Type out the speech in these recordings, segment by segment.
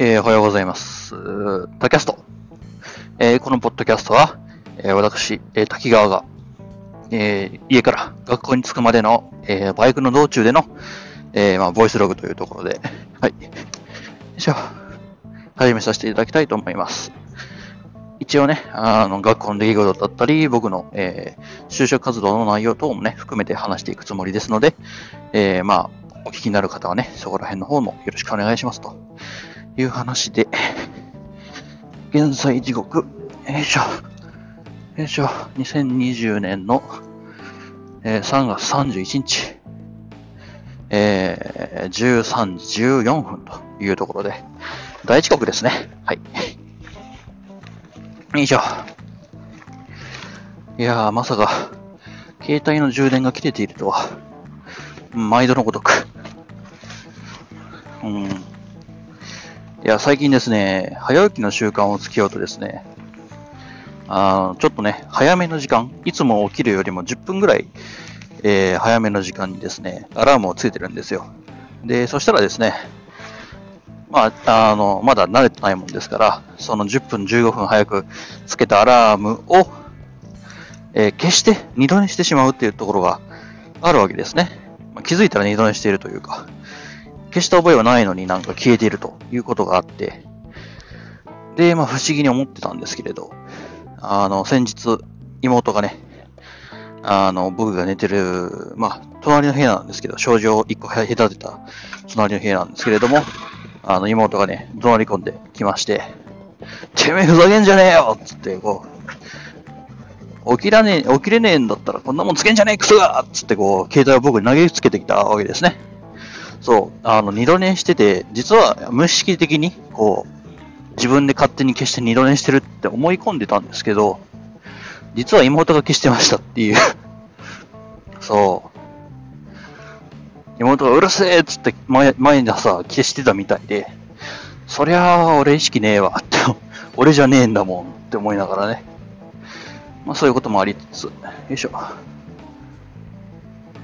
えーおはようございます。タキャスト。えーこのポッドキャストは、えー私、え滝川が、え家から学校に着くまでの、えバイクの道中での、えまあ、ボイスログというところで、はい。よいしょ。始めさせていただきたいと思います。一応ね、あの、学校の出来事だったり、僕の、え就職活動の内容等もね、含めて話していくつもりですので、えまあ、お聞きになる方はね、そこら辺の方もよろしくお願いしますという話で、現在時刻、よいしょ、よいしょ、2020年の、えー3月31日、えー13時14分というところで、大遅刻ですね。はい。よいしょ。いやー、まさか、携帯の充電が切れているとは、毎度のごとく。うん。いや、最近ですね、早起きの習慣をつけようとですね、あちょっとね、早めの時間、いつも起きるよりも10分ぐらい、えー早めの時間にですね、アラームをつけてるんですよ。で、そしたらですね、まあ、あの、まだ慣れてないもんですから、その10分、15分早くつけたアラームを、えー消して二度寝してしまうっていうところがあるわけですね。まあ気づいたら二度寝しているというか、消した覚えはないのになんか消えているということがあって、で、まあ不思議に思ってたんですけれど、あの、先日、妹がね、あの、僕が寝てる、まあ、隣の部屋なんですけど、症状一個隔てた隣の部屋なんですけれども、あの、妹がね、怒鳴り込んできまして、てめえふざけんじゃねえよ！っつって、こう、起きらねえ、起きれねえんだったらこんなもんつけんじゃねえクソが！っつってこう、携帯を僕に投げつけてきたわけですね。そう、あの、二度寝してて、実は無意識的に、こう、自分で勝手に消して二度寝してるって思い込んでたんですけど、実は妹が消してましたっていう。そう。妹がうるせえっつって前、前にさ、消してたみたいで、そりゃあ、俺意識ねえわって、俺じゃねえんだもんって思いながらね。まあそういうこともありつつ、よいしょ。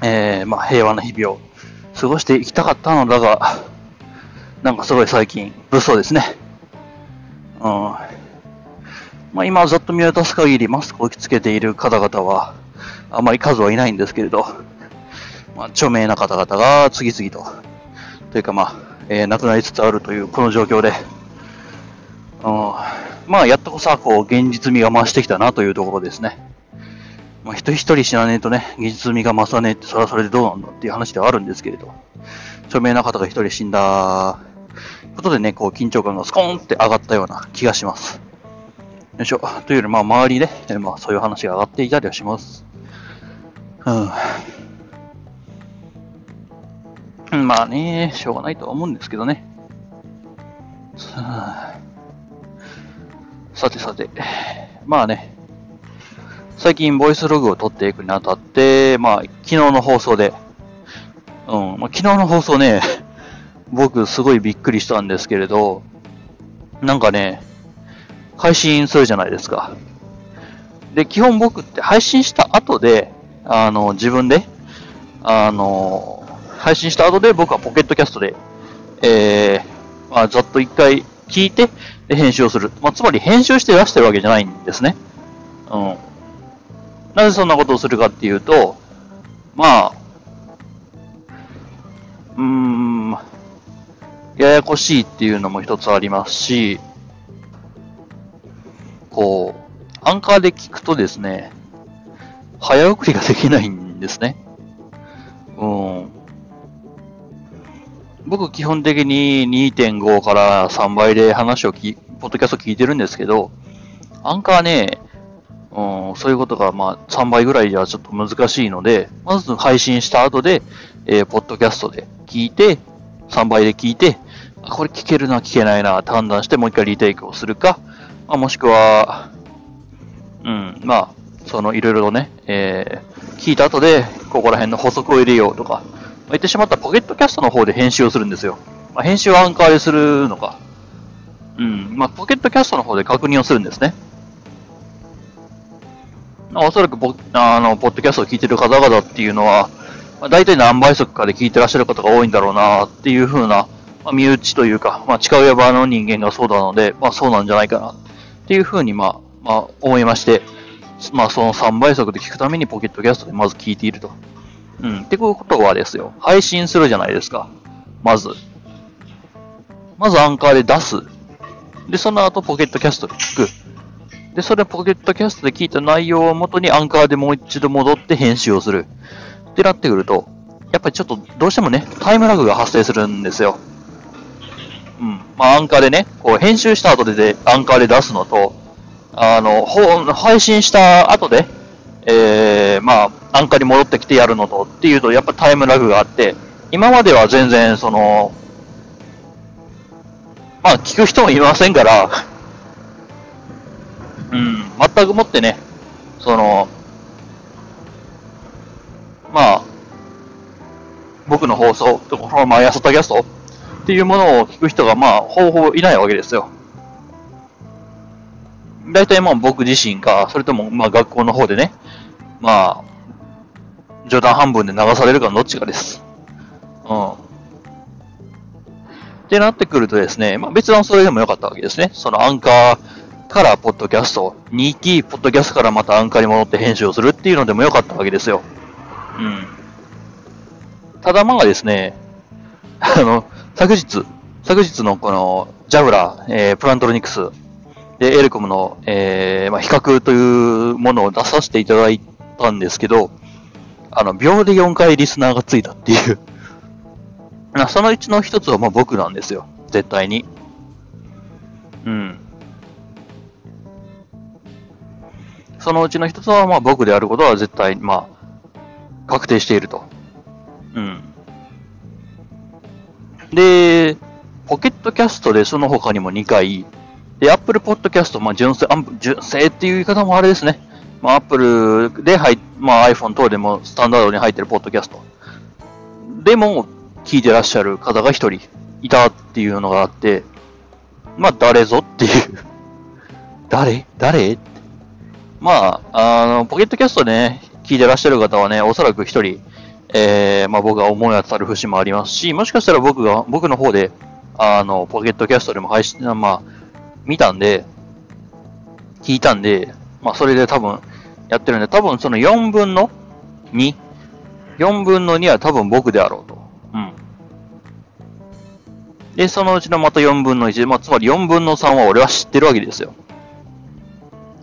えー、まあ平和な日々を過ごしていきたかったのだが、なんかすごい最近、物騒ですね。うん。まあ今ざっと見渡す限りマスクをつけている方々は、あまり数はいないんですけれど、まあ著名な方々が次々と、というかまあ、えー亡くなりつつあるというこの状況で、うん、まあやっとこさ、こう、現実味が増してきたなというところですね。まあ人一人死なねえとね、現実味が増さねえって、それはそれでどうなんだっていう話ではあるんですけれど、著名な方が一人死んだことでね、こう、緊張感がスコーンって上がったような気がします。よいしょ。というより、まあ、周りで、えまあ、そういう話が上がっていたりはします。うん。まあね、しょうがないとは思うんですけどね。さてさて、まあね、最近ボイスログを取っていくにあたって、まあ、昨日の放送で、うん、まあ、昨日の放送ね、僕すごいびっくりしたんですけれど、なんかね、配信するじゃないですか。で、基本僕って配信した後で、あの、自分で、あの、配信した後で僕はポケットキャストで、えー、まあ、ざっと一回聞いて、で、編集をする。まあ、つまり編集して出してるわけじゃないんですね。うん。なぜそんなことをするかっていうと、まあ、うーん、ややこしいっていうのも一つありますし、こう、アンカーで聞くとですね、早送りができないんですね。うん。僕基本的に2.5から3倍で話をき、ポッドキャスト聞いてるんですけど、アンカーね、うん、そういうことがまあ3倍ぐらいじゃちょっと難しいので、まず配信した後で、えーポッドキャストで聞いて、3倍で聞いて、これ聞けるな、聞けないな、判断してもう一回リテイクをするか、まあ、もしくは、うん、まあ、そのいろいろとね、えー聞いた後で、ここら辺の補足を入れようとか、まあ言ってしまったらポケットキャストの方で編集をするんですよ。まあ、編集はアンカーでするのか。うん、まあ、ポケットキャストの方で確認をするんですね。おそらくポあの、ポッドキャストを聞いてる方々っていうのは、まあ、大体何倍速かで聞いてらっしゃる方が多いんだろうなっていう風なまあ、身内というか、まあ、近親場の人間がそうなので、まあ、そうなんじゃないかな、っていうふうに、まあ、まあ、思いまして、まあ、その3倍速で聞くためにポケットキャストでまず聞いていると。うん。ってことはですよ、配信するじゃないですか。まず。まずアンカーで出す。で、その後ポケットキャストで聞く。で、それポケットキャストで聞いた内容をもとにアンカーでもう一度戻って編集をする。ってなってくると、やっぱりちょっとどうしてもね、タイムラグが発生するんですよ。うん。まあ、アンカーでね、こう編集した後ででアンカーで出すのと、あの、配信した後で、えー、まあ、アンカーに戻ってきてやるのとっていうと、やっぱタイムラグがあって、今までは全然、その、まあ、聞く人もいませんから、うん、全くもってね、その、まあ、僕の放送、とこの毎朝タキャストっていうものを聞く人が、まあ、ほぼほぼいないわけですよ。大体まあ僕自身か、それともまあ学校の方でね、まあ、冗談半分で流されるかのどっちかです。うん。ってなってくるとですね、まあ別段それでもよかったわけですね。そのアンカーからポッドキャスト、2期ポッドキャストからまたアンカーに戻って編集をするっていうのでもよかったわけですよ。うん。ただまあですね、あの、昨日、昨日のこの、ジャブラ、えー、プラントロニクス、で、エレコムの、えー、まあ、比較というものを出させていただいたんですけど、あの、秒で4回リスナーがついたっていう そのうちの一つはまあ僕なんですよ。絶対に。うん。そのうちの一つはまあ僕であることは絶対、まあ、確定していると。うん。で、ポケットキャストでその他にも2回、で、Apple Podcast、まあ、純正、純正っていう言い方もあれですね。まあ、Apple で入、まあ、iPhone 等でもスタンダードに入ってるポッドキャスト。でも、聞いてらっしゃる方が一人いたっていうのがあって、まあ、誰ぞっていう誰？誰？まあ、あの、ポケットキャストね、聞いてらっしゃる方はね、おそらく一人、えー、まあ僕が思い当たる節もありますし、もしかしたら僕が、僕の方で、あの、ポケットキャストでも配信、まあ、見たんで、聞いたんで、まあそれで多分やってるんで、多分その4分の 2? 4分の2は多分僕であろうと。うん。で、そのうちのまた4分の1、まあつまり4分の3は俺は知ってるわけですよ。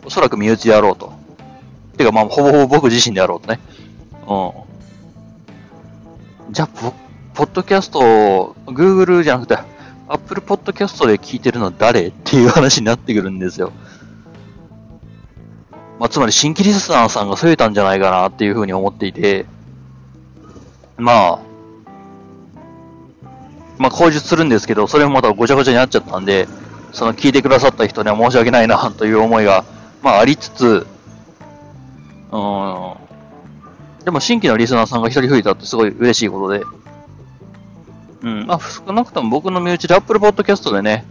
おそらく身内であろうと。てかまあほぼほぼ僕自身であろうとね。うん。じゃあ、ポポッドキャスト、Google じゃなくて、Apple Podcast で聞いてるのは誰っていう話になってくるんですよ。まあ、つまり新規リスナーさんが増えたんじゃないかなっていうふうに思っていて、まあ、まあ、口述するんですけど、それもまたごちゃごちゃになっちゃったんで、その聞いてくださった人には申し訳ないなという思いが、まあ、ありつつ、うん、でも新規のリスナーさんが一人増えたってすごい嬉しいことで、うん。まあ、少なくとも僕の身内で Apple Podcast でね、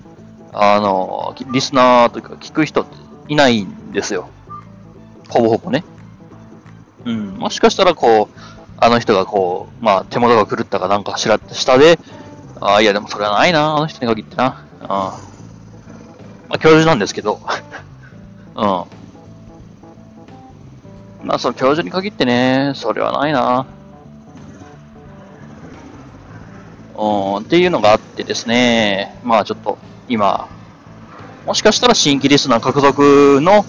あの、リスナーというか聞く人っていないんですよ。ほぼほぼね。うん。もしかしたらこう、あの人がこう、まあ、手元が狂ったかなんかしらって下で、ああ、いやでもそれはないな、あの人に限ってな。うん。まあ、教授なんですけど。うん。まあ、その教授に限ってね、それはないな。うんっていうのがあってですね、まあちょっと今、もしかしたら新規リスナー獲得の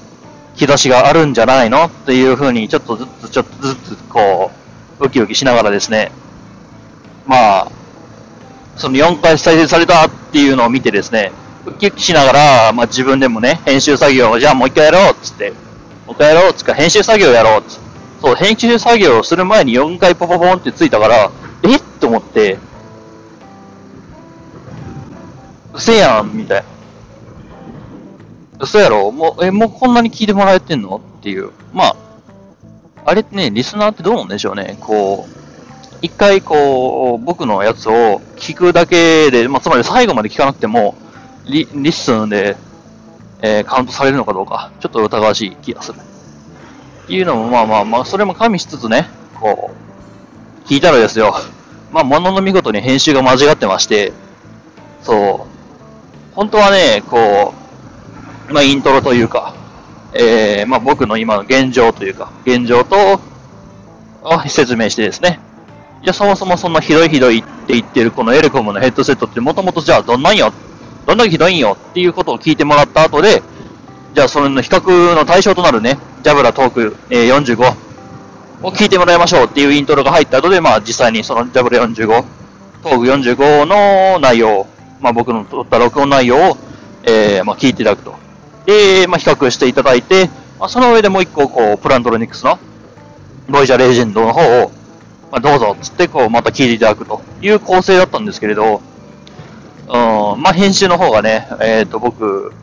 兆しがあるんじゃないの？っていうふうにちょっとずつちょっとずつこう、ウキウキしながらですね、まあ、その4回再生されたっていうのを見てですね、ウキウキしながら、まあ自分でもね、編集作業をじゃあもう一回やろうっつって、もう一回やろうっつって、編集作業やろうっつ、そう、編集作業をする前に4回ポポポンってついたから、えっと思って、嘘やん、みたいな。嘘やろ？もう、え、もうこんなに聞いてもらえてんの？っていう。まあ、あれってね、リスナーってどうなんでしょうね。こう、一回こう、僕のやつを聞くだけで、まあ、つまり最後まで聞かなくても、リリッスンで、えー、カウントされるのかどうか、ちょっと疑わしい気がする。っていうのも、まあまあまあ、それも加味しつつね、こう、聞いたらですよ、まあ、ものの見事に編集が間違ってまして、そう。本当はね、こう、まあ、イントロというか、えー、まあ、僕の今の現状というか、現状と、説明してですね。じゃあそもそもそんなひどいひどいって言ってるこのエレコムのヘッドセットってもともとじゃあどんなんよどんだけひどいんよっていうことを聞いてもらった後で、じゃあその比較の対象となるね、ジャブラトーク、えー、45を聞いてもらいましょうっていうイントロが入った後で、まあ実際にそのジャブラ45、トーク45の内容、まあ僕の撮った録音内容を、えー、まあ聞いていただくと。で、まあ比較していただいて、まあその上でもう一個、こう、プラントロニクスの、ボイジャーレジェンドの方を、まあどうぞっ、つって、こう、また聞いていただくという構成だったんですけれど、うん、まあ編集の方がね、えっ、ー、と僕、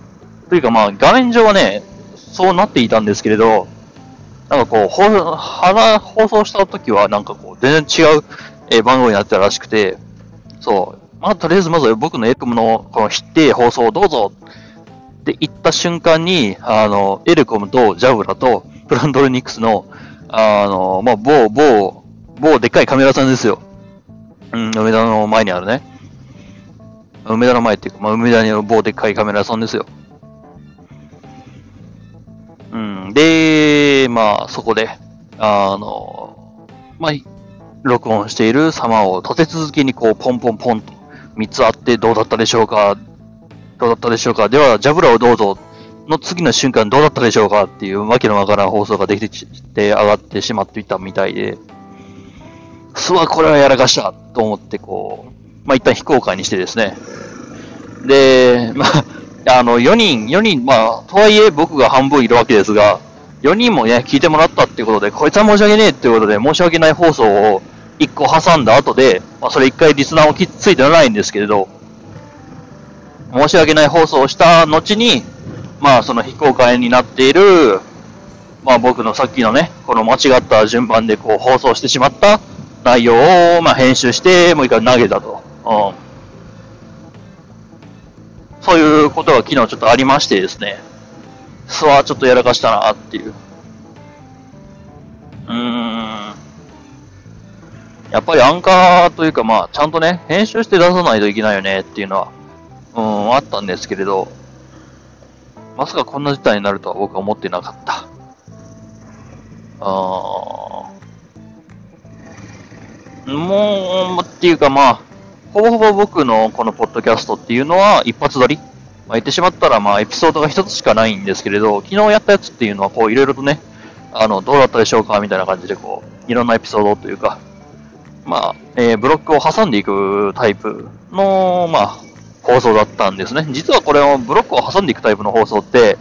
というかまあ画面上はね、そうなっていたんですけれど、なんかこう、放放送した時はなんかこう、全然違う、えー、番号になってたらしくて、そう、まあとりあえずまず僕のエクムのこの否定放送をどうぞって言った瞬間に、あの、エルコムとジャブラとプランドルニックスの、あの、まあ、某、某、某でっかいカメラさんですよ。うん、梅田の前にあるね。梅田の前っていうか、まあ、梅田にある某でっかいカメラ屋さんですよ。うん、で、まあ、そこで、あの、まあ、録音している様を立て続けにこう、ポンポンポンと3つあってどうだったでしょうかどうだったでしょうか。では、ジャブラをどうぞの次の瞬間どうだったでしょうかっていうわけのわからん放送ができて上がってしまっていたみたいで、すわ、これはやらかしたと思ってこう、まあ、一旦非公開にしてですね。で、まあ、あの、4人、4人、まあ、とはいえ僕が半分いるわけですが、4人もね、聞いてもらったっていうことで、こいつは申し訳ねえっていうことで、申し訳ない放送を1個挟んだ後で、まあ、それ1回リスナーをきついてないんですけれど、申し訳ない放送をした後に、まあ、その非公開になっている、まあ、僕のさっきのね、この間違った順番でこう放送してしまった内容を、まあ、編集して、もう一回投げたと。うん。そういうことが昨日ちょっとありましてですね。すわ、ちょっとやらかしたなっていう。うーん。やっぱりアンカーというか、まあ、ちゃんとね、編集して出さないといけないよねっていうのはうん、あったんですけれど、まさかこんな事態になるとは僕は思ってなかった。あもう、っていうかまあ、ほぼほぼ僕のこのポッドキャストっていうのは一発撮り。まあ、言ってしまったらまあエピソードが一つしかないんですけれど、昨日やったやつっていうのはこういろいろとね、あの、どうだったでしょうかみたいな感じでこう、いろんなエピソードというか、まあ、えー、ブロックを挟んでいくタイプの、まあ、放送だったんですね。実はこれをブロックを挟んでいくタイプの放送って、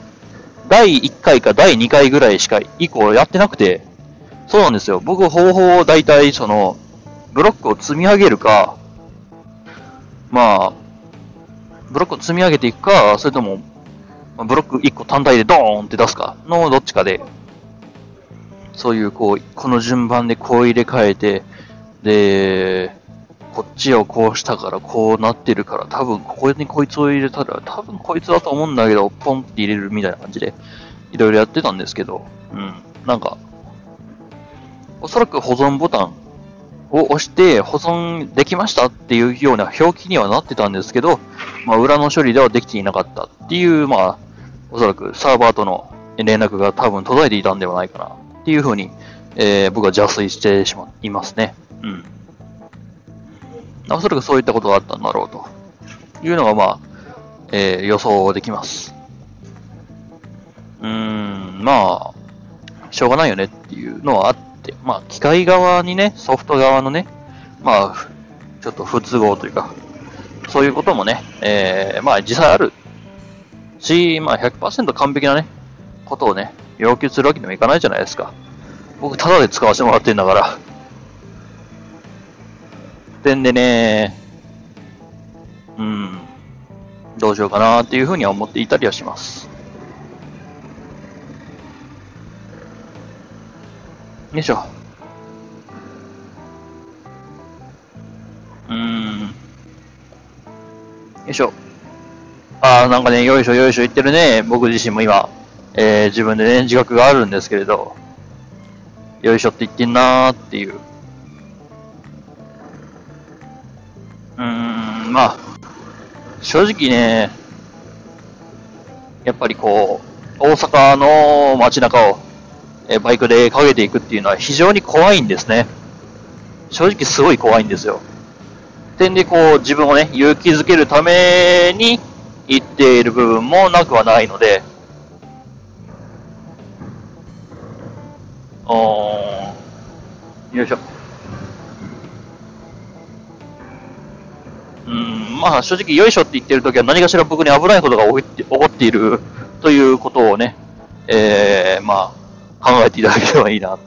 第1回か第2回ぐらいしか以降やってなくて、そうなんですよ。僕方法を大体その、ブロックを積み上げるか、まあ、ブロックを積み上げていくか、それとも、ブロック1個単体でドーンって出すかのどっちかで、そういうこう、この順番でこう入れ替えて、で、こっちをこうしたからこうなってるから、多分ここにこいつを入れたら、多分こいつだと思うんだけど、ポンって入れるみたいな感じで、いろいろやってたんですけど、うん。なんか、おそらく保存ボタンを押して保存できましたっていうような表記にはなってたんですけど、まあ、裏の処理ではできていなかったっていう、まあ、おそらくサーバーとの連絡が多分途絶えていたんではないかなっていうふうに、えー、僕は邪推してしまいますね。うん。おそらくそういったことがあったんだろうというのが、まあ、えー、予想できます。うーん、まあ、しょうがないよねっていうのはあって、まあ、機械側にね、ソフト側のね、まあ、ちょっと不都合というか、そういうこともね、えー、まあ実際あるし、まあ100%完璧なね、ことをね、要求するわけにもいかないじゃないですか。僕、ただで使わせてもらってんだから。点でね、うん、どうしようかなっていうふうには思っていたりはします。よいしょ。うん。よいしょ。ああ、なんかね、よいしょよいしょ言ってるね。僕自身も今、えー、自分でね、自覚があるんですけれど、よいしょって言ってんなーっていううーん、まあ、正直ね、やっぱりこう、大阪の街中をえバイクでかけていくっていうのは非常に怖いんですね。正直すごい怖いんですよ。点でこう自分をね、勇気づけるために言っている部分もなくはないので、およいしょ。うん、まあ正直よいしょって言ってるときは何かしら僕に危ないことが起こっているということをね、えー、まあ考えていただければいいな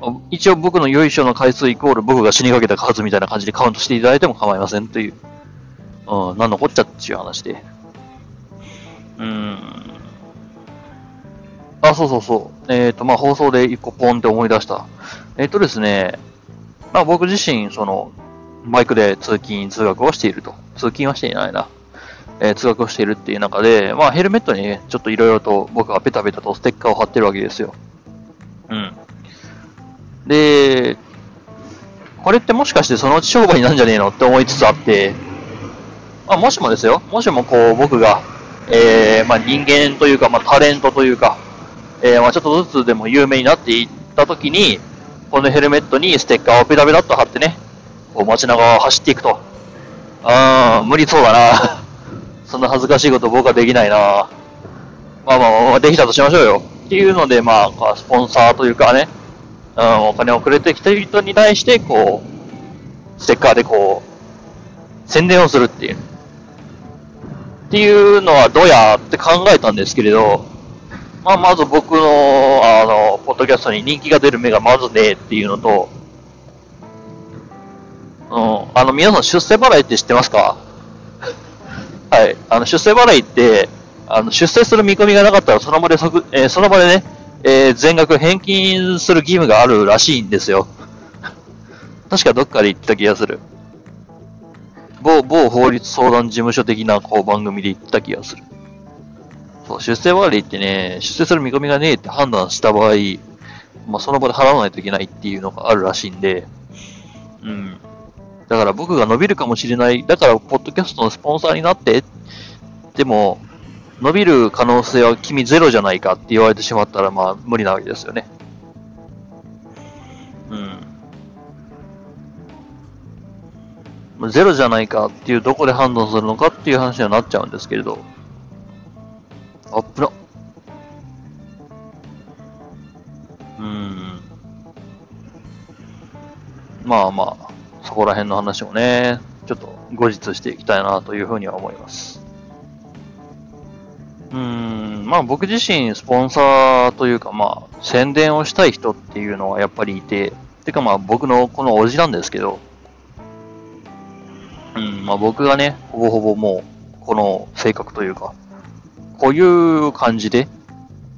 と。一応僕のよいしょの回数イコール僕が死にかけた数みたいな感じでカウントしていただいても構いませんという、うん、なんのこっちゃっていう話で。うん。あ、そうそうそう。えっ、ー、と、まあ、放送で一個ポンって思い出した。えっ、ー、とですね、まあ、僕自身、その、バイクで通勤、通学をしていると。通勤はしていないな。えー、通学をしているっていう中で、まあ、ヘルメットにね、ちょっといろいろと僕はペタペタとステッカーを貼ってるわけですよ。うん。で、これってもしかしてそのうち商売になるんじゃねえのって思いつつあって、まあ、もしもですよ、もしもこう僕が、えー、まあ、人間というか、まあ、タレントというか、えー、まあ、ちょっとずつでも有名になっていったときに、このヘルメットにステッカーをペタペタっと貼ってね、こう街中を走っていくと。あー、無理そうだな。そんな恥ずかしいこと僕はできないな。まあまあまあ、できたとしましょうよ。っていうので、まあ、スポンサーというかね、うん、お金をくれてきた人に対して、こう、ステッカーでこう、宣伝をするっていう。っていうのはどうやって考えたんですけれど、まあ、まず僕の、あの、ポッドキャストに人気が出る目がまずねえっていうのと、うん、あの、皆さん出世払いって知ってますか？はい。あの、出世払いって、あの、出世する見込みがなかったらその場で即、えー、その場でね、えー、全額返金する義務があるらしいんですよ。確かどっかで言った気がする。某、某法律相談事務所的なこう番組で言った気がする。そう、出世割ってね、出世する見込みがねえって判断した場合、まあ、その場で払わないといけないっていうのがあるらしいんで、うん。だから僕が伸びるかもしれない。だから、ポッドキャストのスポンサーになって、でも、伸びる可能性は君ゼロじゃないかって言われてしまったら、まあ、無理なわけですよね。うん。ゼロじゃないかっていうどこで判断するのかっていう話にはなっちゃうんですけれど。あっぶな。うん。まあまあ、そこら辺の話をね、ちょっと後日していきたいなというふうには思います。うん、まあ僕自身スポンサーというかまあ宣伝をしたい人っていうのはやっぱりいて、てかまあ僕のこのおじなんですけど、うん、まあ僕がね、ほぼほぼもうこの性格というか、こういう感じで、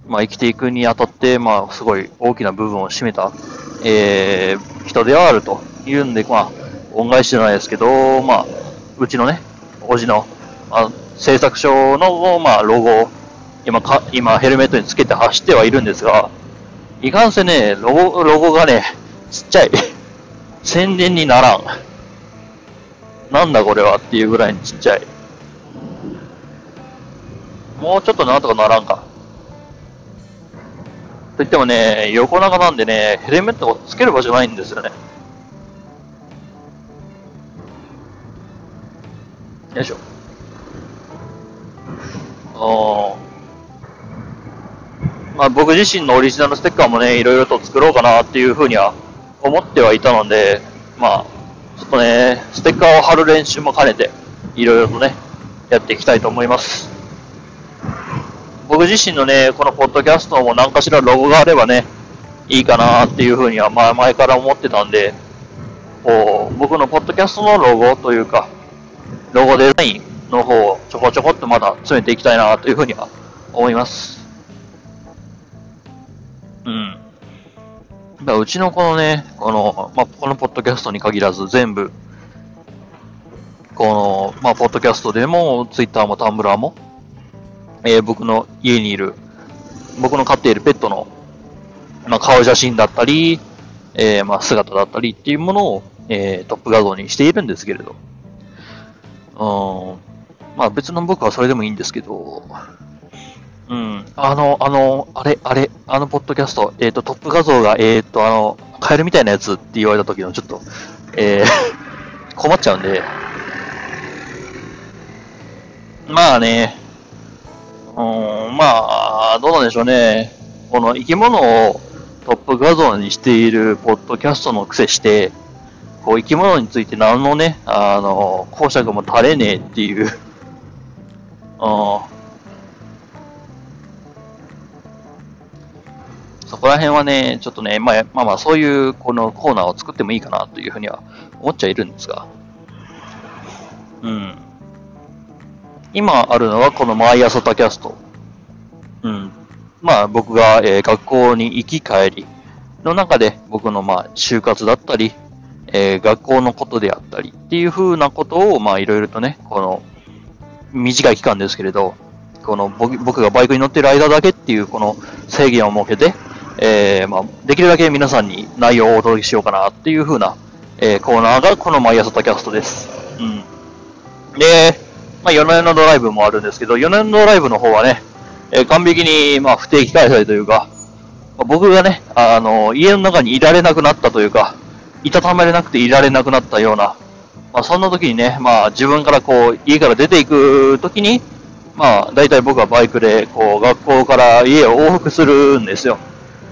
まあ生きていくにあたって、まあすごい大きな部分を占めた、えー、人ではあるというんで、まあ恩返しじゃないですけど、まあうちのね、おじの、まあ製作所の、まあ、ロゴを今か、今ヘルメットにつけて走ってはいるんですが、いかんせね、ロゴ、ロゴがね、ちっちゃい。宣伝にならん。なんだこれはっていうぐらいにちっちゃい。もうちょっとなんとかならんか。と言ってもね、横長なんでね、ヘルメットをつける場所ないんですよね。よいしょ。まあ、僕自身のオリジナルステッカーもね、いろいろと作ろうかなっていうふうには思ってはいたので、まあ、ちょっとね、ステッカーを貼る練習も兼ねて、いろいろとね、やっていきたいと思います。僕自身のね、このポッドキャストも何かしらロゴがあればね、いいかなっていうふうには、まあ前から思ってたんで、こう、僕のポッドキャストのロゴというか、ロゴデザインの方をちょこちょこっとまだ詰めていきたいなというふうには思います。うん。だうちのこのね、この、まあ、このポッドキャストに限らず全部、この、まあ、ポッドキャストでも、ツイッターもタンブラーも、えー、僕の家にいる、僕の飼っているペットの、まあ、顔写真だったり、えー、まあ、姿だったりっていうものを、えー、トップ画像にしているんですけれど、うん、まあ別の僕はそれでもいいんですけど、うん。あの、あの、あれ、あれ、あのポッドキャスト、えっ、ー、と、トップ画像が、えっ、ー、と、あの、カエルみたいなやつって言われた時のちょっと、えー、困っちゃうんで、まあね、うん、まあ、どうなんでしょうね。この生き物をトップ画像にしているポッドキャストの癖して、こう生き物について何のね、あの、講釈も垂れねえっていう、うん、そこら辺はね、ちょっとね、まあまあ、そういうこのコーナーを作ってもいいかなというふうには思っちゃいるんですが、うん。今あるのはこの毎朝タキャスト。うん。まあ僕が、えー、学校に行き帰りの中で僕のまあ就活だったり、えー、学校のことであったりっていう風なことをまあいろいろとね、この短い期間ですけれど、この僕がバイクに乗ってる間だけっていうこの制限を設けて、えー、まあ、できるだけ皆さんに内容をお届けしようかなっていう風な、えー、コーナーがこの毎朝タキャストです。うん。で、まあ、夜な夜なドライブもあるんですけど、夜な夜なドライブの方はね、えー、完璧に、まあ、不定期開催というか、まあ、僕がね、あの、家の中にいられなくなったというか、いたたまれなくていられなくなったような、まあ、そんな時にね、まあ、自分からこう、家から出ていく時に、まあ、大体僕はバイクで、こう、学校から家を往復するんですよ。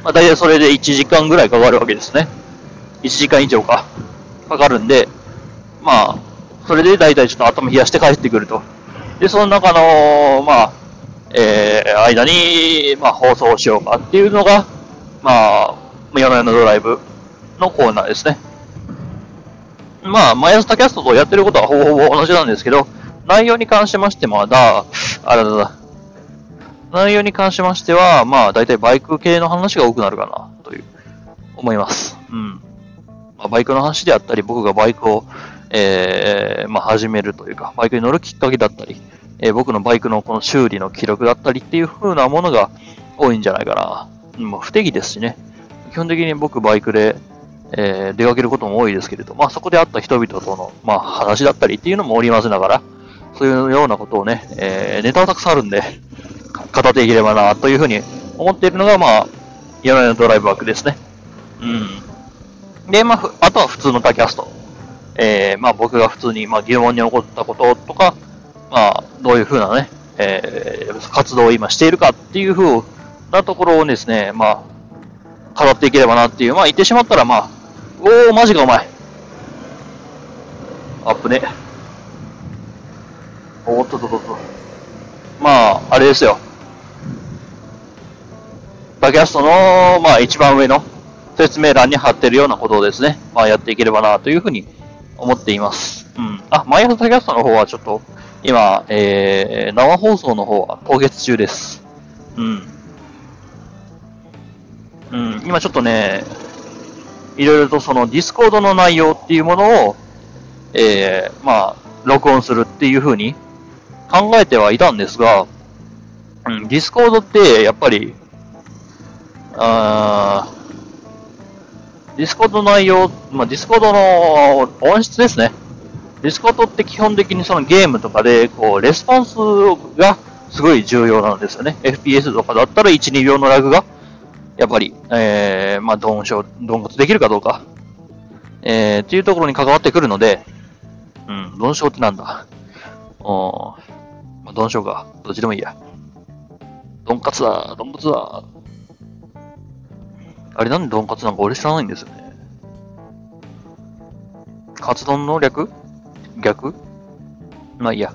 まあ、大体それで1時間ぐらいかかるわけですね。1時間以上か、かかるんで、まあ、それで大体ちょっと頭冷やして帰ってくると。で、その中の、まあ、えー、間に、まあ、放送しようかっていうのが、まあ、夜な夜のドライブのコーナーですね。まあ、毎朝キャストとやってることはほぼほぼ同じなんですけど、内容に関しましてまだ、あれだだ、内容に関しましては、まあ、大体バイク系の話が多くなるかな、という、思います。うん。まあ、バイクの話であったり、僕がバイクを、えー、まあ、始めるというか、バイクに乗るきっかけだったり、えー、僕のバイクのこの修理の記録だったりっていう風なものが多いんじゃないかな。まあ、不定期ですしね。基本的に僕バイクで、えー、出かけることも多いですけれど、まあそこで会った人々との、まあ話だったりっていうのも織り交ぜながら、そういうようなことをね、えー、ネタはたくさんあるんで、語っていければなというふうに思っているのが、まあ、夜な夜なドライブ枠ですね。うん。で、まあ、あとは普通のタキャスト。えー、まあ僕が普通に、まあ疑問に思ったこととか、まあ、どういうふうなね、えー、活動を今しているかっていうふうなところをですね、まあ、語っていければなっていう、まあ言ってしまったら、まあ、おー、マジかお前。アップね。おっとっとっとっと。まあ、あれですよ。バキャストの、まあ一番上の説明欄に貼ってるようなことをですね、まあやっていければなというふうに思っています。うん。あ、毎朝キャストの方はちょっと、今、えー、生放送の方は凍結中です。うん。うん、今ちょっとね、いろいろとそのディスコードの内容っていうものを、えー、まあ、録音するっていう風に考えてはいたんですが、うん、ディスコードってやっぱり、あディスコードの内容、まあ、ディスコードの音質ですね。ディスコードって基本的にそのゲームとかで、こう、レスポンスがすごい重要なんですよね。FPS とかだったら1、2秒のラグが、やっぱり、えー、まあ、ドンショ、ドンコツできるかどうか、えー、っていうところに関わってくるので、うん、ドンショってなんだ。おまあ、ドンショか。どっちでもいいや。ドンカツだ、ドンコツだ。あれなんでドンカツなんか俺知らないんですよね。カツ丼の略？逆？まあいいや。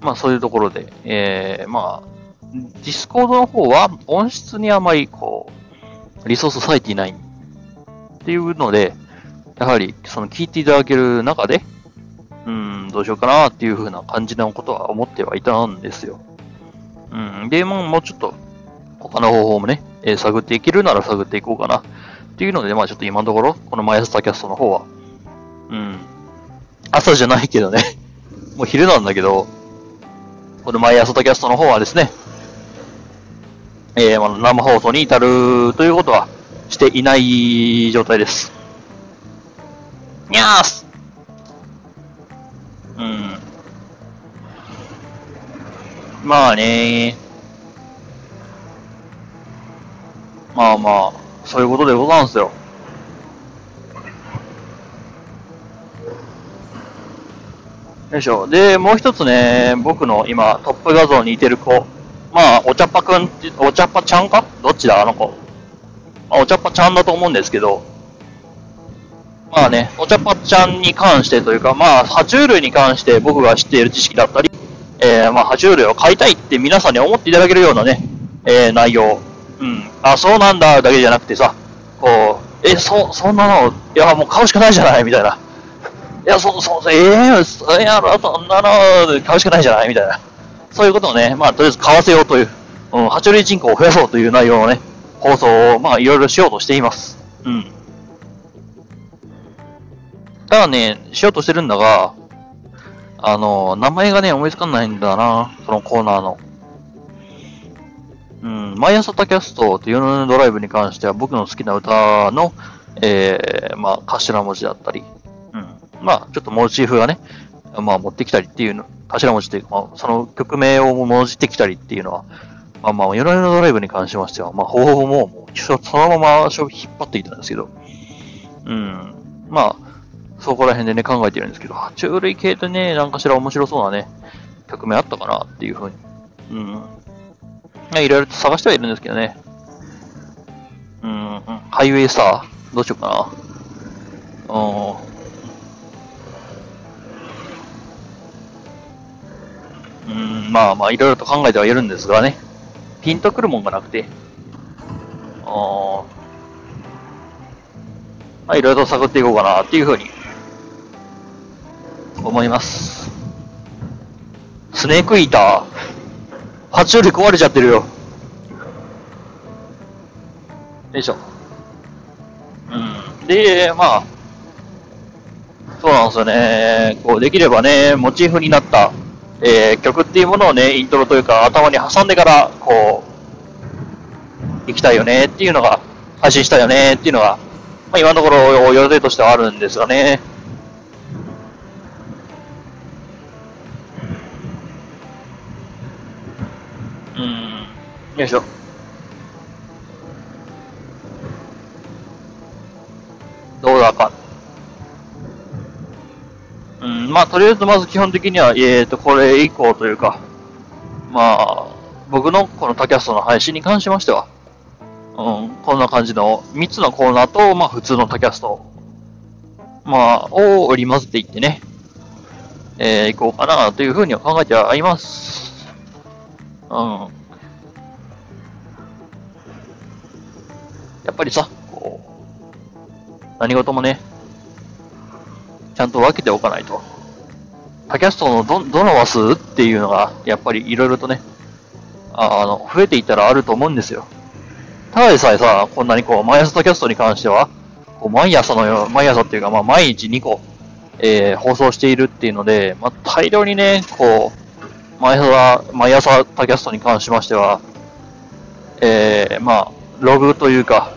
まあそういうところで、えー、まあ、ディスコードの方は音質にあまりこう、リソース割いていないっていうので、やはりその聞いていただける中で、うん、どうしようかなっていう風な感じのことは思ってはいたんですよ。うん、で、もうちょっと他の方法もね、えー、探っていけるなら探っていこうかな。っていうので、まあちょっと今のところ、この毎朝タキャストの方は、うん、朝じゃないけどね、もう昼なんだけど、この毎朝タキャストの方はですね、えー、まあ、生放送に至るということはしていない状態です。にゃーすうん。まあね。まあまあ、そういうことでござんすよ。よいしょ。で、もう一つね、僕の今、トップ画像に似てる子。まあ、お茶っぱくんって、お茶っぱちゃんか？どっちだ？あの子。まあ、お茶っぱちゃんだと思うんですけど、まあね、お茶っぱちゃんに関してというか、まあ、爬虫類に関して僕が知っている知識だったり、えー、まあ、爬虫類を飼いたいって皆さんに思っていただけるようなね、えー、内容。うん。あ、そうなんだだけじゃなくてさ、こう、え、そ、そんなの、いや、もう買うしかないじゃないみたいな。いや、そうそう、ええー、そやろ、そんなの、買うしかないじゃないみたいな。そういうことをね、まあ、とりあえず買わせようという、うん、爬虫類人口を増やそうという内容のね、放送を、まあ、いろいろしようとしています。うん。ただね、しようとしてるんだが、あの、名前がね、思いつかないんだな、そのコーナーの。うん、毎朝タキャストというのドライブに関しては僕の好きな歌の、えー、まあ、頭文字だったり、まあ、ちょっとモチーフがね、まあ、持ってきたりっていうの、頭文字っていうか、まあ、その曲名をもじってきたりっていうのは、まあまあ、夜のドライブに関しましては、まあ、ほぼほぼもう、そのまま引っ張っていたんですけど、うん、まあ、そこら辺でね、考えてるんですけど、爬虫類系とね、なんかしら面白そうなね、曲名あったかなっていうふうに、うん。いろいろと探してはいるんですけどね。うん、ハイウェイスター、どうしようかな。うん。うん、まあまあ、いろいろと考えてはいるんですがね、ピンとくるもんがなくて、あまあ、いろいろと探っていこうかなっていうふうに思います。スネークイーター、爬虫類壊れちゃってるよ。よいしょ。うん。で、まあ、そうなんですよね。こう、できればね、モチーフになったえー、曲っていうものをね、イントロというか頭に挟んでから、こう、行きたいよねっていうのが、配信したいよねっていうのが、まあ、今のところ予定としてはあるんですがね。よいしょ。どうだか。うん、まあ、とりあえずまず基本的には、えっ、ー、と、これ以降というか、まあ、僕のこのタキャストの配信に関しましては、うん、こんな感じの3つのコーナーと、まあ、普通のタキャスト、まあ、を織り交ぜていってね、えー、いこうかなというふうには考えてはいます。うん。やっぱりさ、こう、何事もね、ちゃんと分けておかないと。タキャストのど、どの話数っていうのが、やっぱりいろいろとね、あの、増えていったらあると思うんですよ。ただでさえさ、こんなにこう、毎朝タキャストに関しては、こう毎朝のよ、毎朝っていうか、まあ、毎日2個、えー、放送しているっていうので、まあ、大量にね、こう、毎朝、毎朝タキャストに関しましては、えー、まあ、ログというか、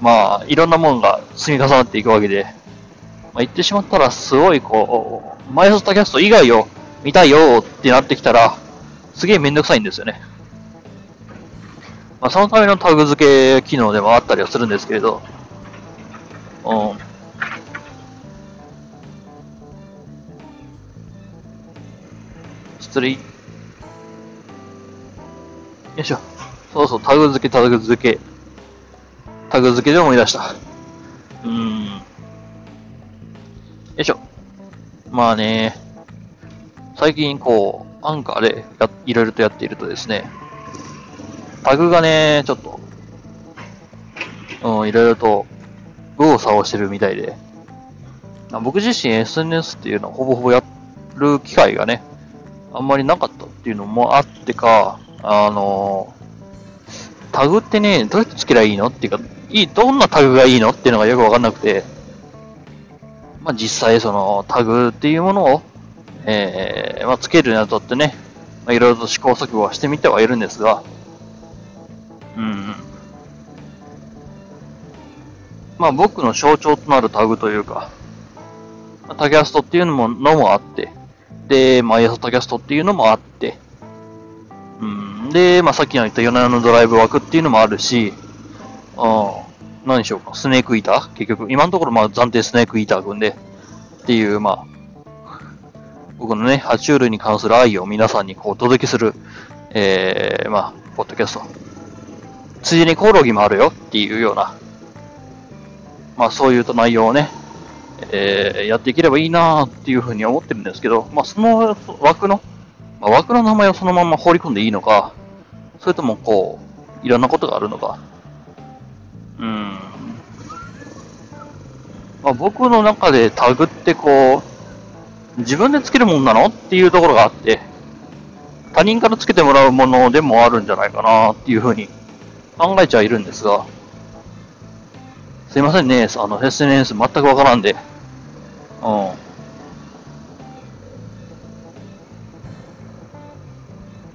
まあ、いろんなものが積み重なっていくわけで、まあ、言ってしまったら、すごいこう、マイソスタキャスト以外を見たいよってなってきたら、すげえめんどくさいんですよね。まあ、そのためのタグ付け機能でもあったりはするんですけれど、うん。失礼。よいしょ。そうそう、タグ付け、タグ付け。タグ付けで思い出した。うん。よいしょ。まあね、最近こう、アンカーでやいろいろとやっているとですね、タグがね、ちょっと、うん、いろいろと右往左往してるみたいで、僕自身 SNS っていうのをほぼほぼやる機会がね、あんまりなかったっていうのもあってか、あのタグってね、どうやってつけりゃいいのっていうか、いい、どんなタグがいいのっていうのがよくわかんなくて、まあ、実際そのタグっていうものを、えー、まあ、つけるにあたってね、まあ、いろいろと試行錯誤はしてみてはいるんですが、うん。まあ僕の象徴となるタグというか、タキャストっていうのものもあって、で、毎朝タキャストっていうのもあって、うん。で、まあ、さっきの言った夜な夜なドライブ枠っていうのもあるし、うん。何しようか。スネークイーター？結局、今のところまあ暫定スネークイーター軍で、っていう、まあ、僕のね、爬虫類に関する愛を皆さんにこうお届けする、えー、まあ、ポッドキャスト。ついでにコオロギもあるよっていうような、まあそういう内容をね、えー、やっていければいいなっていうふうに思ってるんですけど、まあその枠の、まあ、枠の名前をそのまま放り込んでいいのか、それともこう、いろんなことがあるのか。うん。まあ、僕の中でタグってこう、自分でつけるもんなのっていうところがあって、他人からつけてもらうものでもあるんじゃないかなっていうふうに考えちゃいるんですが、すいませんね、あの、SNS 全くわからんで、う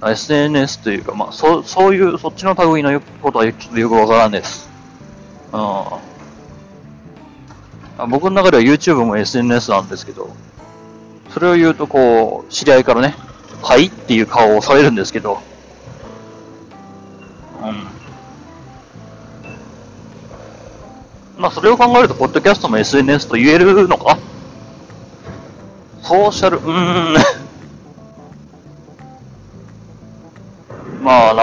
ん。SNS というか、まあ、そそういう、そっちの類のことはちょっとよくわからんです。うん。僕の中では YouTube も SNS なんですけど、それを言うと、こう、知り合いからね、はいっていう顔をされるんですけど、うん。まあ、それを考えると、ポッドキャストも SNS と言えるのか？ソーシャル、うーん。まあな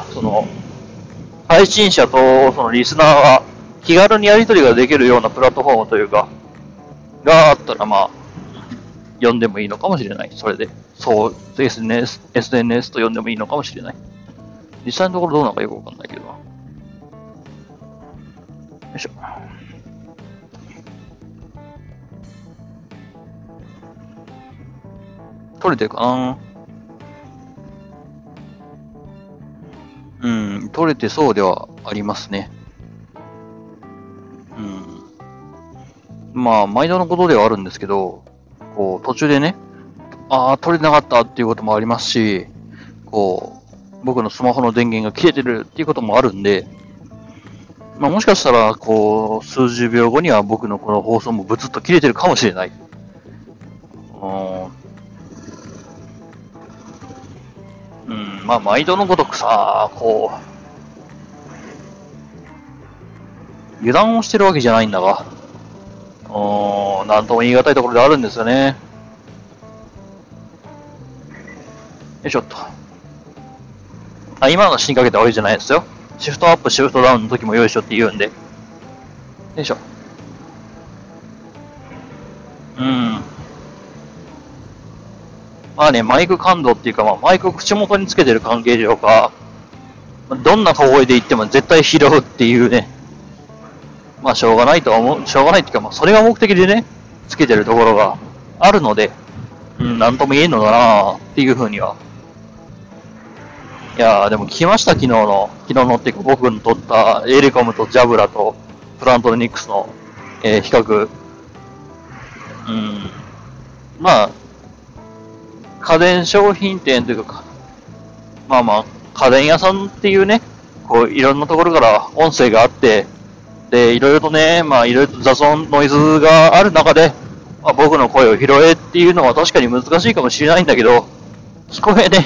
あ、その、配信者とそのリスナーが気軽にやり取りができるようなプラットフォームというか、があったらまあ、読んでもいいのかもしれない。それで。そう、SNS、SNS と呼んでもいいのかもしれない。実際のところどうなのかよくわかんないけど。よいしょ。取れてるかな？うん、取れてそうではありますね。うん。まあ、毎度のことではあるんですけど、こう、途中でね、ああ、取れなかったっていうこともありますし、こう、僕のスマホの電源が切れてるっていうこともあるんで、まあ、もしかしたら、こう、数十秒後には僕のこの放送もブツッと切れてるかもしれない。まあ、毎度のごとくさ、こう、油断をしてるわけじゃないんだが、うん、なんとも言い難いところであるんですよね。よいしょっと。あ、今の死にかけたわけじゃないですよ。シフトアップ、シフトダウンの時もよいしょって言うんで。よいしょ。うん。まあね、マイク感度っていうか、まあ、マイクを口元につけてる関係上か、どんな小声で言っても絶対拾うっていうね。まあ、しょうがないと思う、しょうがないっていうか、まあ、それが目的でね、つけてるところがあるので、うん、なんとも言えんのだなっていうふうにはいやー、でも来ました、昨日の。昨日のっていうか僕の撮ったエレコムとジャブラとプラントロニックスの、えー、比較。うん。まあ、家電商品店というか、まあまあ、家電屋さんっていうね、こう、いろんなところから音声があって、で、いろいろとね、まあ、いろいろと雑音、ノイズがある中で、まあ、僕の声を拾えっていうのは確かに難しいかもしれないんだけど、聞こえね、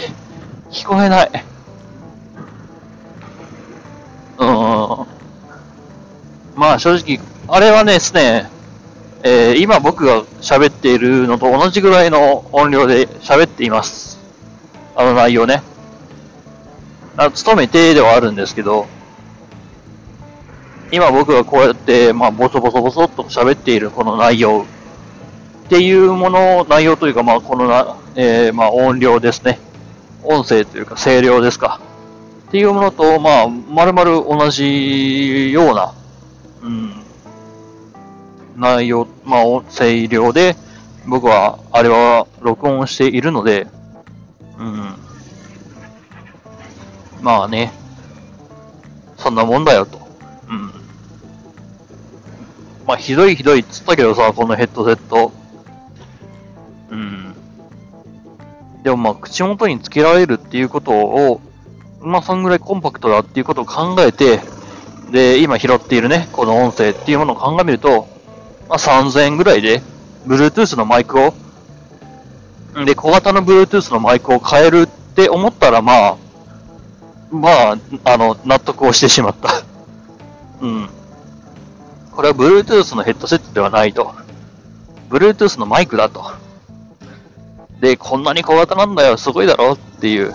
聞こえない。うん。まあ正直、あれはねですね、えー、今僕が喋っているのと同じぐらいの音量で喋っています。あの内容ね。あ勤めてではあるんですけど、今僕がこうやって、まあ、ボソボソボソっと喋っているこの内容っていうもの、内容というか、まあ、このな、えー、まあ、音量ですね。音声というか、声量ですか。っていうものと、まあ、まるまる同じような、うん、内容、まあ、声量で、僕は、あれは録音しているので、うん。まあね、そんなもんだよと。うん。まあ、ひどいひどいっつったけどさ、このヘッドセット。うん。でもまあ、口元につけられるっていうことを、まあ、そんぐらいコンパクトだっていうことを考えて、で、今拾っているね、この音声っていうものを鑑みると、まあ、3000円ぐらいで、Bluetooth のマイクを、で、小型の Bluetooth のマイクを変えるって思ったら、まあ、まあ、あの、納得をしてしまった。うん。これは Bluetooth のヘッドセットではないと。Bluetooth のマイクだと。で、こんなに小型なんだよ、すごいだろっていう。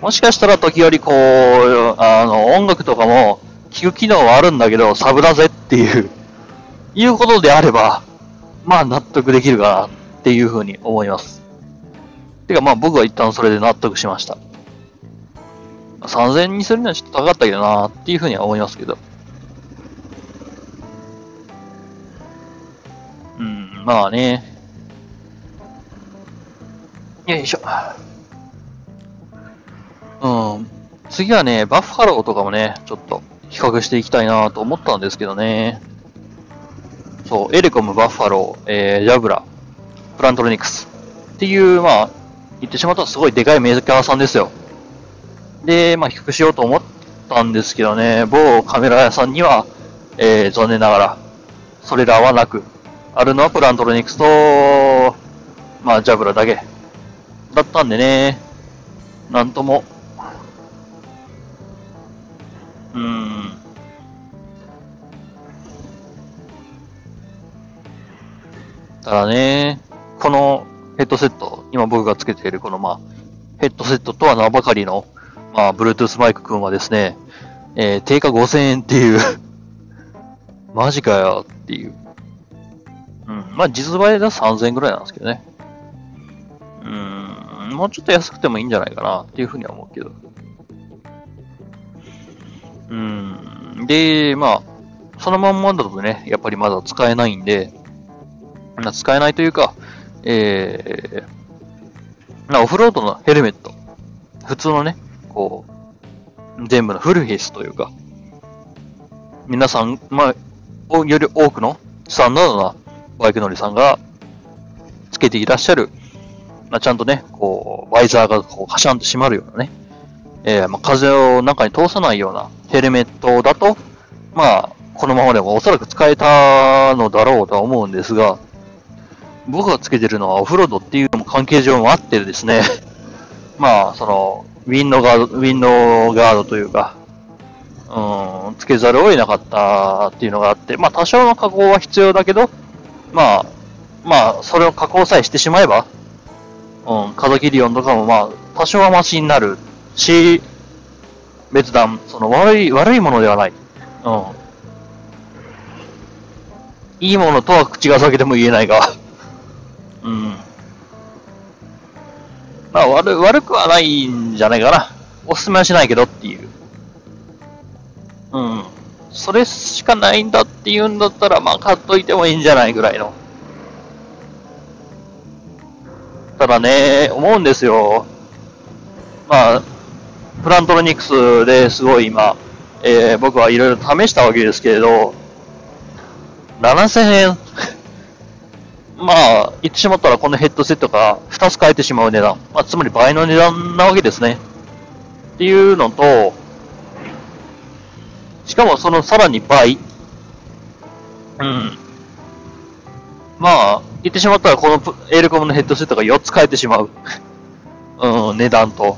もしかしたら時折こう、あの、音楽とかも聞く機能はあるんだけど、サブだぜっていう、いうことであれば、まあ納得できるかなっていうふうに思います。てかまあ僕は一旦それで納得しました。3000にするにはちょっと高かったけどなっていうふうには思いますけど。うん、まあね。よいしょ。うん。次はね、バッファローとかもね、ちょっと比較していきたいなと思ったんですけどね。そう、エレコム、バッファロー、えー、ジャブラ、プラントロニクスっていう、まあ、言ってしまったらすごいでかいメーカーさんですよ。で、まあ、比較しようと思ったんですけどね、某カメラ屋さんには、えー、残念ながら、それらはなく、あるのはプラントロニクスと、まあ、ジャブラだけ。だったんでね、なんとも、うーん。ただね、このヘッドセット、今僕がつけているこのまあ、ヘッドセットとは名ばかりの、まあ、Bluetooth マイク君はですね、えー、定価5000円っていう マジかよっていう。うん。まあ、実売では3000円ぐらいなんですけどね。うん。もうちょっと安くてもいいんじゃないかなっていうふうには思うけど。うん。で、まあ、そのまんまだとね、やっぱりまだ使えないんで、使えないというか、えー、オフロードのヘルメット。普通のね、こう、全部のフルフェイスというか、皆さん、まあ、より多くのスタンダードなバイク乗りさんがつけていらっしゃる、まあ、ちゃんとね、こう、ワイザーがこうカシャンと閉まるようなね、えー、まあ、風を中に通さないようなヘルメットだと、まあ、このままでもおそらく使えたのだろうとは思うんですが、僕がつけてるのはオフロードっていうのも関係上もあってですね、まあ、その、ウィンドガード、ウィンドガードというか、うん、つけざるを得なかったっていうのがあって、まあ多少の加工は必要だけど、まあ、まあ、それを加工さえしてしまえば、うん、風切り音とかもまあ、多少はマシになるし、別段、その悪い、悪いものではない。うん。いいものとは口が裂けても言えないが、まあ悪、悪くはないんじゃないかな。おすすめはしないけどっていう。うん。それしかないんだって言うんだったら、まあ買っといてもいいんじゃないぐらいの。ただね、思うんですよ。まあ、プラントロニクスですごい今、えー、僕はいろいろ試したわけですけれど、7000円まあ、言ってしまったらこのヘッドセットが2つ変えてしまう値段。まあ、つまり倍の値段なわけですね。っていうのと、しかもそのさらに倍。うん。まあ、言ってしまったらこのエールコムのヘッドセットが4つ変えてしまう。うん、値段と。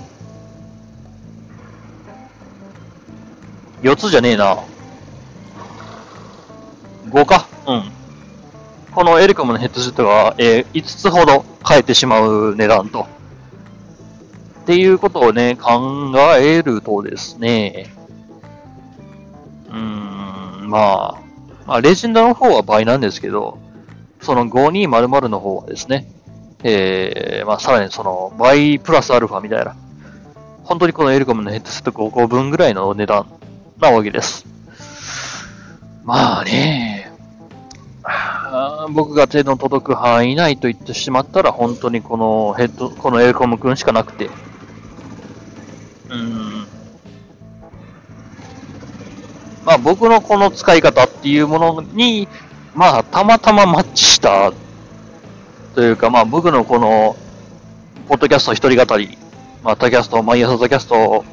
4つじゃねえな。5か。うん。このエルコムのヘッドセットが、えー、5つほど変えてしまう値段と。っていうことをね、考えるとですね、うーん、まあ、まあ、レジェンドの方は倍なんですけど、その5200の方はですね、えー、まあ、さらにその倍プラスアルファみたいな、本当にこのエルコムのヘッドセット5個分ぐらいの値段なわけです。まあね、僕が手の届く範囲内と言ってしまったら、本当にこのヘッド、このエルコム君しかなくて、うん。まあ僕のこの使い方っていうものに、まあたまたまマッチしたというか、まあ僕のこの、ポッドキャスト一人語り、まあタキャスト、毎朝タキャスト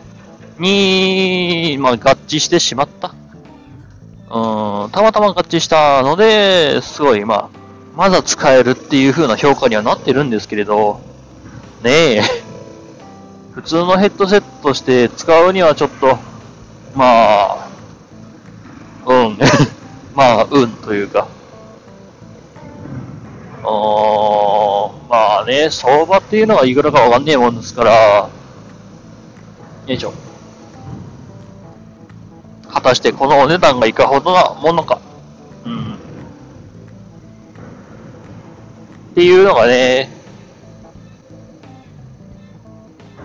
に、まあ合致してしまった。うん、たまたま合致したので、すごい、まあ、まだ使えるっていう風な評価にはなってるんですけれど、ねえ。普通のヘッドセットして使うにはちょっと、まあ、うん。まあ、うんというか。あまあね、相場っていうのはいくらかわかんねえもんですから、よいしょ。果たしてこのお値段がいかほどなものか。うん。っていうのがね、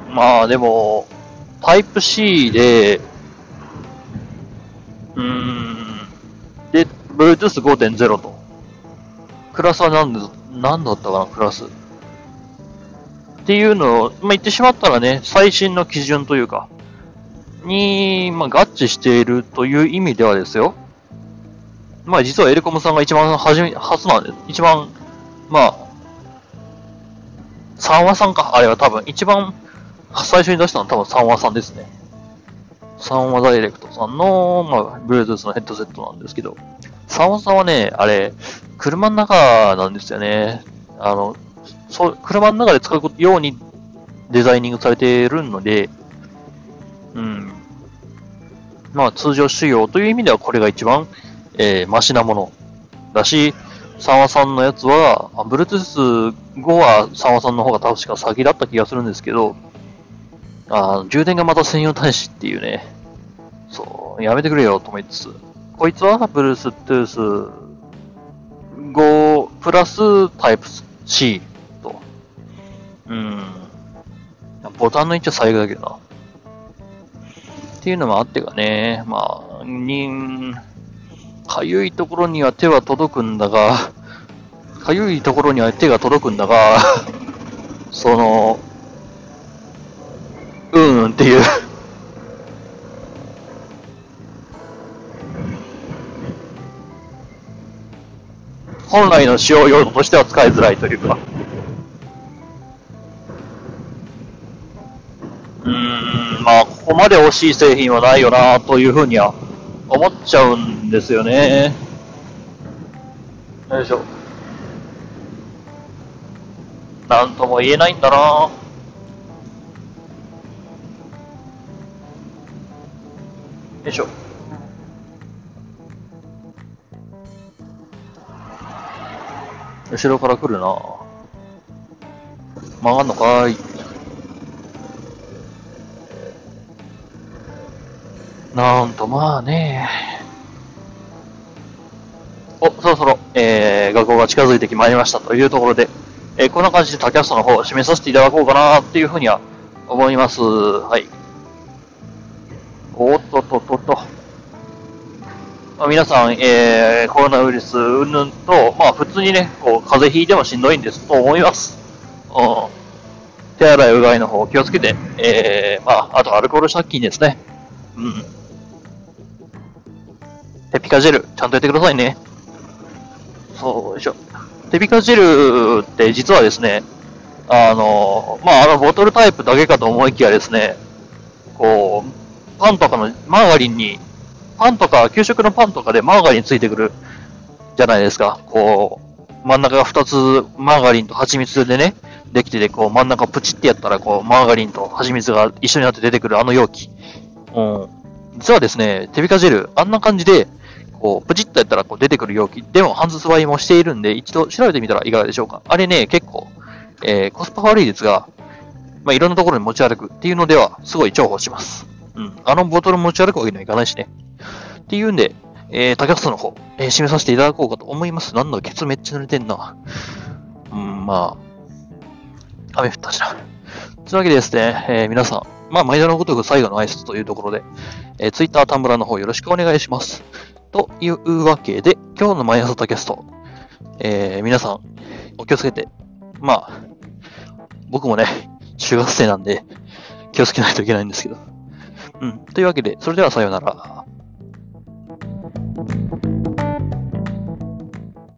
まあでも、タイプ C で、うーん、で、Bluetooth 5.0と。クラスは何で、何だったかな、クラス。っていうのを、まあ、言ってしまったらね、最新の基準というか、に、まあ、合致しているという意味ではですよ。まあ、実はエレコムさんが一番初め、初なんです。一番、まあ、三話さんか。あれは多分、一番最初に出したのは多分三話さんですね。三話ダイレクトさんの、まあ、Bluetooth のヘッドセットなんですけど、三話さんはね、あれ、車の中なんですよね。あの、そう、車の中で使うようにデザイニングされているので、うん。まあ、通常仕様という意味ではこれが一番、えー、マシなものだし、三和さんのやつは、Bluetooth 5は三和さんの方が確か先だった気がするんですけど、あ充電がまた専用端子っていうね、そう、やめてくれよと思いつつ、こいつは Bluetooth 5プラスタイプ C と、うん、ボタンの位置は最悪だけどな。っていうのもあってかね、まあ、に、かゆいところには手は届くんだが、かゆいところには手が届くんだが、その、うんっていう本来の使用用途としては使いづらいというか。ここまで惜しい製品はないよな、というふうには思っちゃうんですよね。よいしょ。なんとも言えないんだな。よいしょ。後ろから来るな。曲がんのかーい。なんとまあね。お、そろそろ、えー、学校が近づいてきまいりましたというところで、えー、こんな感じでタキャストの方を締めさせていただこうかなっていうふうには思います。はい。おっとっとっとっと。まあ、皆さん、えー、コロナウイルスうんぬんと、まあ普通にね、こう、風邪ひいてもしんどいんですと思います。うん。手洗いうがいの方気をつけて、えー、まあ、あとアルコール殺菌ですね。うん。テピカジェル、ちゃんとやってくださいね。そうでしょ。テピカジェルって実はですね、あの、まあ、あのボトルタイプだけかと思いきやですね、こう、パンとかのマーガリンに、パンとか、給食のパンとかでマーガリンついてくるじゃないですか。こう、真ん中が2つマーガリンと蜂蜜でね、できてて、こう真ん中プチってやったら、こう、マーガリンと蜂蜜が一緒になって出てくるあの容器。うん。実はですね、テピカジェル、あんな感じで、こう、プチッとやったらこう出てくる容器でも半発売もしているんで、一度調べてみたらいかがでしょうか。あれね、結構、えー、コスパ悪いですが、まあ、いろんなところに持ち歩くっていうのでは、すごい重宝します。うん。あのボトル持ち歩くわけにはいかないしね。っていうんで、えー、タキャストの方、えー、締めさせていただこうかと思います。なんだ、ケツめっちゃ濡れてんな。うん、まあ、雨降ったしな。というわけでですね、えー、皆さん、まあ、毎度のごとく最後の挨拶というところで、えー、Twitter、 Tumblr の方よろしくお願いします。というわけで、今日の毎朝タキャスト、えー、皆さん、お気をつけて、まあ、僕もね、中学生なんで、気をつけないといけないんですけど。うん。というわけで、それではさようなら。